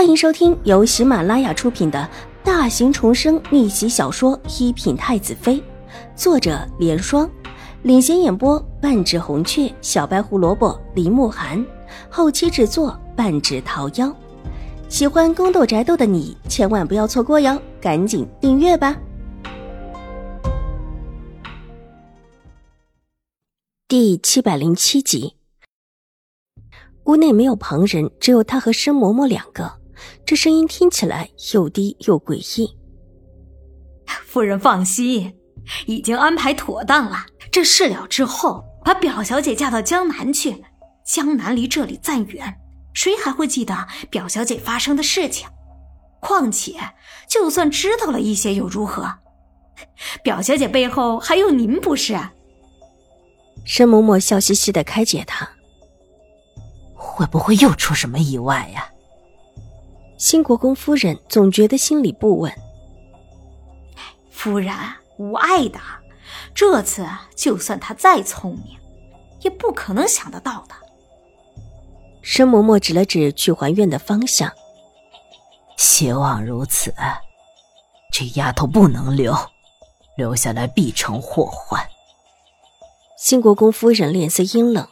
欢迎收听由喜马拉雅出品的大型重生逆袭小说《一品太子妃》，作者：莲霜，领衔演播：半指红雀、小白胡萝卜、林慕寒，后期制作：半指桃夭。喜欢宫斗宅斗的你千万不要错过哟，赶紧订阅吧！第七百零七集。屋内没有旁人，只有他和申嬷嬷两个。这声音听起来又低又诡异。夫人放心，已经安排妥当了。这事了之后，把表小姐嫁到江南去。江南离这里暂远，谁还会记得表小姐发生的事情？况且，就算知道了一些又如何？表小姐背后还有您，不是？申嬷嬷笑嘻嘻的开解他。会不会又出什么意外呀？新国公夫人总觉得心里不稳。夫人无碍的，这次就算他再聪明，也不可能想得到的。申嬷嬷指了指去还愿的方向，希望如此。这丫头不能留，留下来必成祸患。新国公夫人脸色阴冷。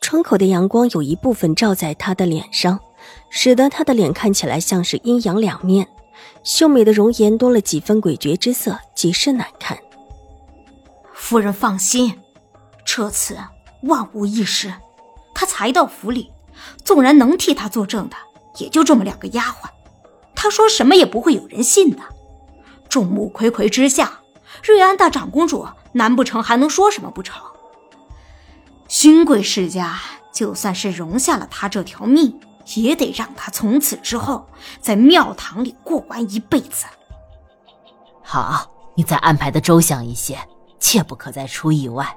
窗口的阳光有一部分照在她的脸上，使得她的脸看起来像是阴阳两面，秀美的容颜多了几分诡谲之色，极是难看。夫人放心，这次万无一失。他才到府里，纵然能替他作证的，也就这么两个丫鬟，他说什么也不会有人信的。众目睽睽之下，瑞安大长公主，难不成还能说什么不成？勋贵世家就算是容下了他这条命，也得让他从此之后在庙堂里过完一辈子。好，你再安排的周详一些，切不可再出意外。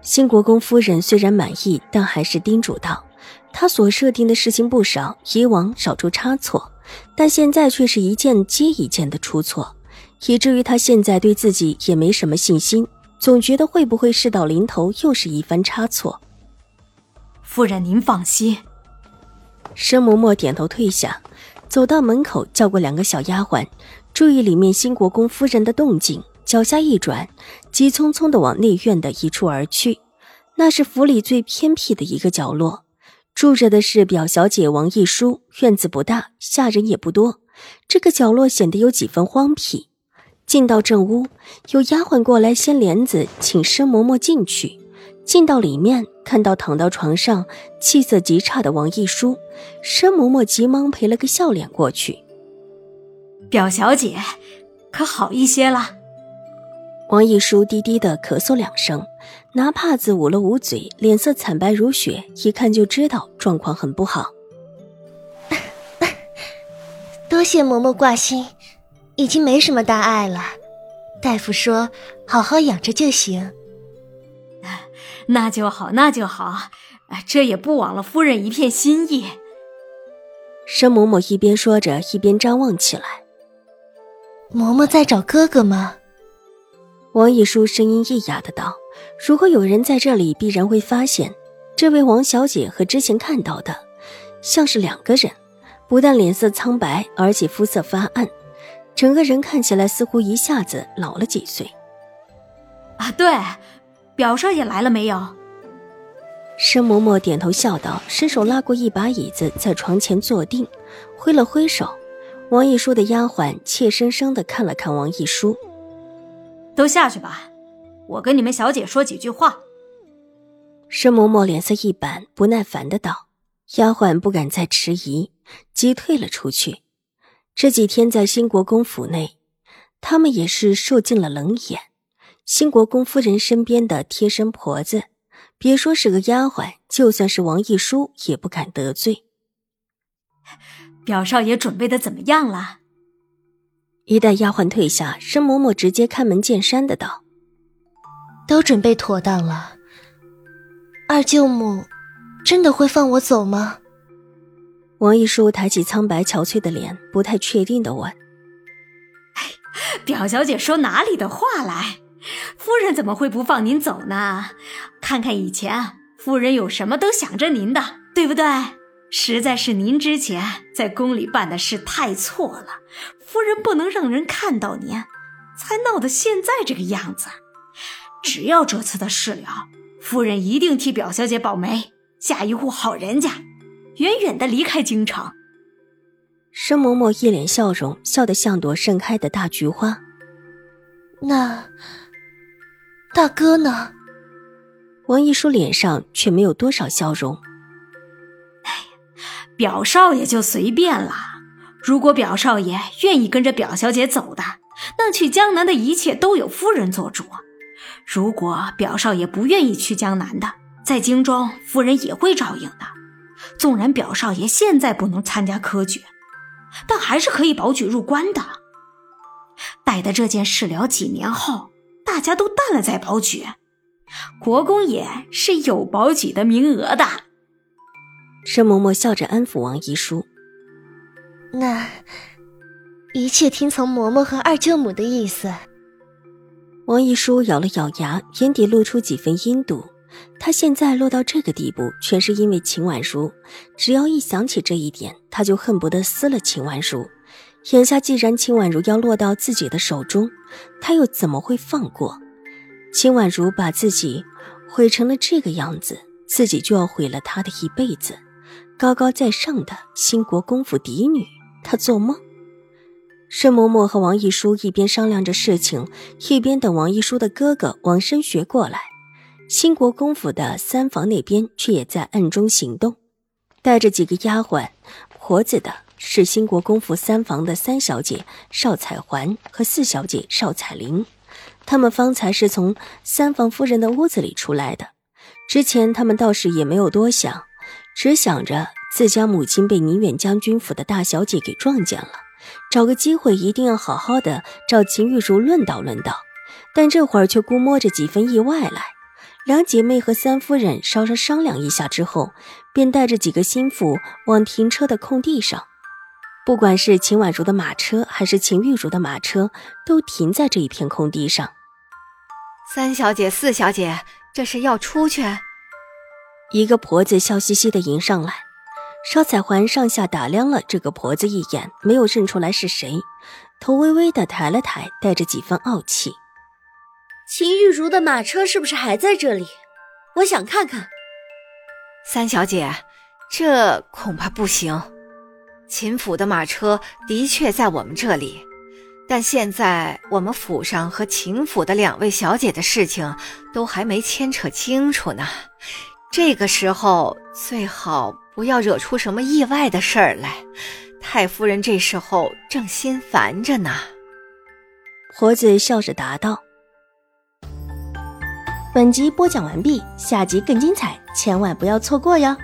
新国公夫人虽然满意，但还是叮嘱道：“他所设定的事情不少，以往少出差错，但现在却是一件接一件的出错，以至于他现在对自己也没什么信心。”总觉得会不会事到临头又是一番差错？夫人您放心。申嬷嬷点头退下，走到门口，叫过两个小丫鬟，注意里面新国公夫人的动静，脚下一转，急匆匆的往内院的一处而去。那是府里最偏僻的一个角落，住着的是表小姐王一书。院子不大，下人也不多，这个角落显得有几分荒僻。进到正屋，有丫鬟过来掀帘子，请申嬷嬷进去。进到里面，看到躺到床上、气色极差的王一书，申嬷嬷急忙赔了个笑脸过去。表小姐，可好一些了？王一书低低的咳嗽两声，拿帕子捂了捂嘴，脸色惨白如雪，一看就知道状况很不好。多谢嬷嬷挂心。已经没什么大碍了，大夫说好好养着就行。那就好，那就好，这也不枉了夫人一片心意。申嬷嬷一边说着，一边张望起来。嬷嬷在找哥哥吗？王一书声音异哑的道：“如果有人在这里，必然会发现，这位王小姐和之前看到的像是两个人，不但脸色苍白，而且肤色发暗。”整个人看起来似乎一下子老了几岁。啊，对，表少爷来了没有？申嬷嬷点头笑道，伸手拉过一把椅子，在床前坐定，挥了挥手。王一书的丫鬟怯生生的看了看王一书，都下去吧，我跟你们小姐说几句话。申嬷嬷脸色一板，不耐烦的道：“丫鬟不敢再迟疑，急退了出去。”这几天在新国公府内，他们也是受尽了冷眼。新国公夫人身边的贴身婆子，别说是个丫鬟，就算是王一书也不敢得罪。表少爷准备的怎么样了？一待丫鬟退下，申嬷嬷直接开门见山的道：“都准备妥当了。二舅母，真的会放我走吗？”王一书抬起苍白憔悴的脸，不太确定的问：“表小姐说哪里的话来？夫人怎么会不放您走呢？看看以前，夫人有什么都想着您的，对不对？”实在是您之前在宫里办的事太错了，夫人不能让人看到您，才闹得现在这个样子。只要这次的事了，夫人一定替表小姐保媒，嫁一户好人家，远远的离开京城。申嬷嬷一脸笑容，笑得像朵盛开的大菊花。那大哥呢？王一书脸上却没有多少笑容。哎呀，表少爷就随便了。如果表少爷愿意跟着表小姐走的，那去江南的一切都有夫人做主。如果表少爷不愿意去江南的，在京中夫人也会照应的。纵然表少爷现在不能参加科举，但还是可以保举入关的。待的这件事了几年后，大家都淡了再保举。国公爷是有保举的名额的。申嬷嬷笑着安抚王一书：“那一切听从嬷嬷和二舅母的意思。”王一书咬了咬牙，眼底露出几分阴毒。他现在落到这个地步，全是因为秦婉如。只要一想起这一点，他就恨不得撕了秦婉如。眼下既然秦婉如要落到自己的手中，他又怎么会放过？秦婉如把自己毁成了这个样子，自己就要毁了他的一辈子。高高在上的兴国公府嫡女，他做梦？申嬷嬷和王一书一边商量着事情，一边等王一书的哥哥王申学过来。兴国公府的三房那边却也在暗中行动，带着几个丫鬟、婆子的是兴国公府三房的三小姐邵彩环和四小姐邵彩玲。他们方才是从三房夫人的屋子里出来的，之前他们倒是也没有多想，只想着自家母亲被宁远将军府的大小姐给撞见了。找个机会，一定要好好的找秦玉茹论道论道，但这会儿却估摸着几分意外来。两姐妹和三夫人稍稍商量一下之后，便带着几个心腹往停车的空地上。不管是秦婉如的马车，还是秦玉茹的马车，都停在这一片空地上。三小姐、四小姐，这是要出去？一个婆子笑嘻嘻的迎上来。邵彩环上下打量了这个婆子一眼，没有认出来是谁，头微微的抬了抬，带着几分傲气。秦玉茹的马车是不是还在这里？我想看看。三小姐，这恐怕不行。秦府的马车的确在我们这里，但现在我们府上和秦府的两位小姐的事情都还没牵扯清楚呢。这个时候最好。不要惹出什么意外的事儿来，太夫人这时候正心烦着呢。婆子笑着答道：“本集播讲完毕，下集更精彩，千万不要错过哟。”